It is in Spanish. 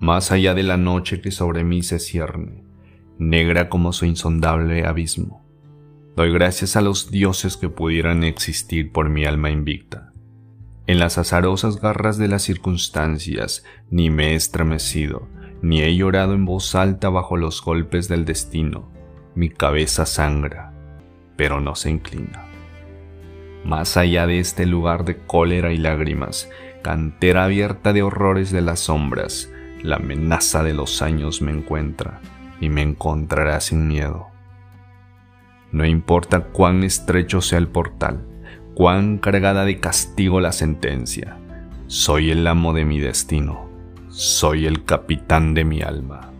más allá de la noche que sobre mí se cierne, negra como su insondable abismo. Doy gracias a los dioses que pudieran existir por mi alma invicta. En las azarosas garras de las circunstancias ni me he estremecido, ni he llorado en voz alta bajo los golpes del destino. Mi cabeza sangra, pero no se inclina. Más allá de este lugar de cólera y lágrimas, cantera abierta de horrores de las sombras, la amenaza de los años me encuentra y me encontrará sin miedo. No importa cuán estrecho sea el portal, cuán cargada de castigo la sentencia, soy el amo de mi destino, soy el capitán de mi alma.